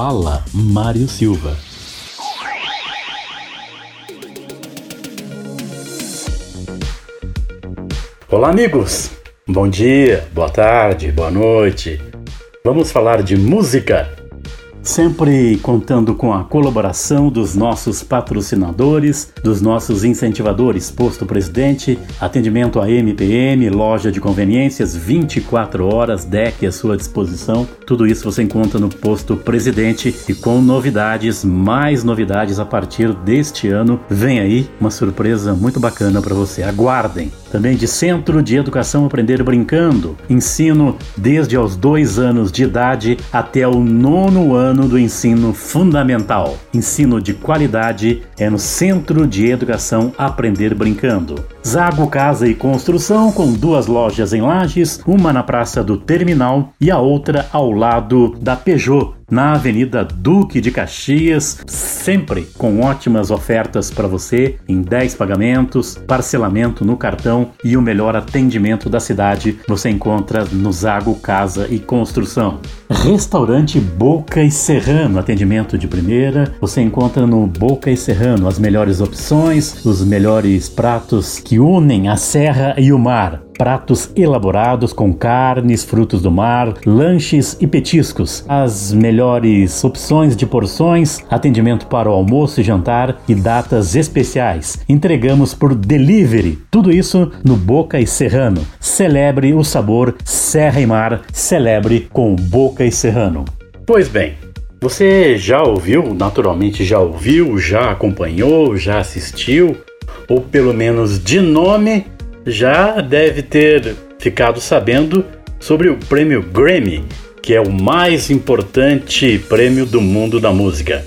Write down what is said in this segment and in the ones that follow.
Fala Mário Silva. Olá, amigos! Bom dia, boa tarde, boa noite. Vamos falar de música sempre contando com a colaboração dos nossos patrocinadores, dos nossos incentivadores, Posto Presidente, atendimento a MPM, loja de conveniências, 24 horas, deck à sua disposição. Tudo isso você encontra no Posto Presidente e com novidades, mais novidades a partir deste ano. Vem aí uma surpresa muito bacana para você. Aguardem! Também de Centro de Educação Aprender Brincando, ensino desde aos dois anos de idade até o nono ano do ensino fundamental. Ensino de qualidade é no Centro de Educação Aprender Brincando. Zago Casa e Construção, com duas lojas em Lages, uma na Praça do Terminal e a outra ao lado da Peugeot, na Avenida Duque de Caxias, sempre com ótimas ofertas para você em 10 pagamentos, parcelamento no cartão e o melhor atendimento da cidade você encontra no Zago Casa e Construção. Restaurante Boca e Serrano, atendimento de primeira, você encontra no Boca e Serrano as melhores opções, os melhores pratos que unem a serra e o mar pratos elaborados com carnes, frutos do mar, lanches e petiscos, as melhores opções de porções, atendimento para o almoço e jantar e datas especiais. Entregamos por delivery. Tudo isso no Boca e Serrano. Celebre o sabor Serra e Mar. Celebre com Boca e Serrano. Pois bem, você já ouviu, naturalmente já ouviu, já acompanhou, já assistiu, ou pelo menos de nome já deve ter ficado sabendo sobre o prêmio Grammy, que é o mais importante prêmio do mundo da música.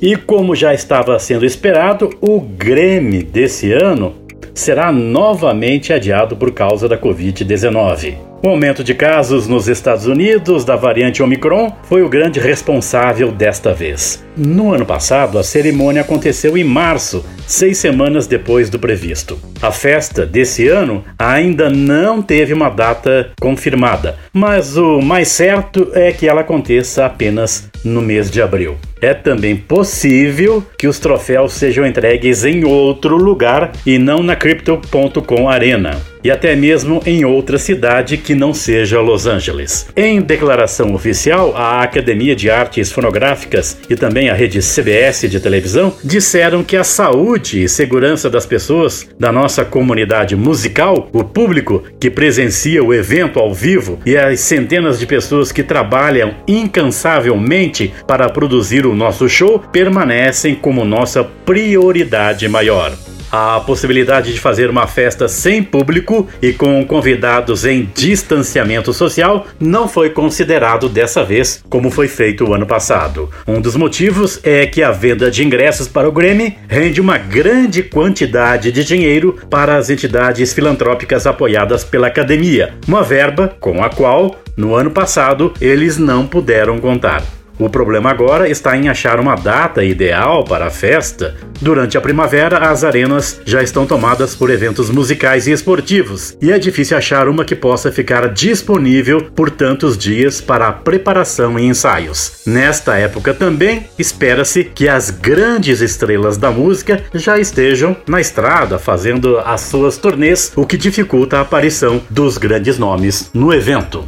E como já estava sendo esperado, o Grammy desse ano será novamente adiado por causa da Covid-19. O aumento de casos nos Estados Unidos da variante Omicron foi o grande responsável desta vez. No ano passado, a cerimônia aconteceu em março, seis semanas depois do previsto. A festa desse ano ainda não teve uma data confirmada, mas o mais certo é que ela aconteça apenas no mês de abril. É também possível que os troféus sejam entregues em outro lugar e não na Crypto.com Arena e até mesmo em outra cidade que não seja Los Angeles. Em declaração oficial, a Academia de Artes Fonográficas e também a rede CBS de televisão disseram que a saúde e segurança das pessoas da nossa comunidade musical, o público que presencia o evento ao vivo e as centenas de pessoas que trabalham incansavelmente para produzir o nosso show permanecem como nossa prioridade maior. A possibilidade de fazer uma festa sem público e com convidados em distanciamento social não foi considerado dessa vez, como foi feito o ano passado. Um dos motivos é que a venda de ingressos para o Grammy rende uma grande quantidade de dinheiro para as entidades filantrópicas apoiadas pela academia, uma verba com a qual, no ano passado, eles não puderam contar. O problema agora está em achar uma data ideal para a festa. Durante a primavera, as arenas já estão tomadas por eventos musicais e esportivos, e é difícil achar uma que possa ficar disponível por tantos dias para preparação e ensaios. Nesta época também, espera-se que as grandes estrelas da música já estejam na estrada fazendo as suas turnês, o que dificulta a aparição dos grandes nomes no evento.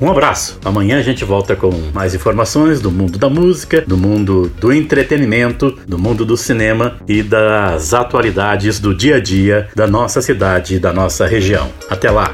Um abraço. Amanhã a gente volta com mais informações do mundo da música, do mundo do entretenimento, do mundo do cinema e das atualidades do dia a dia da nossa cidade e da nossa região. Até lá.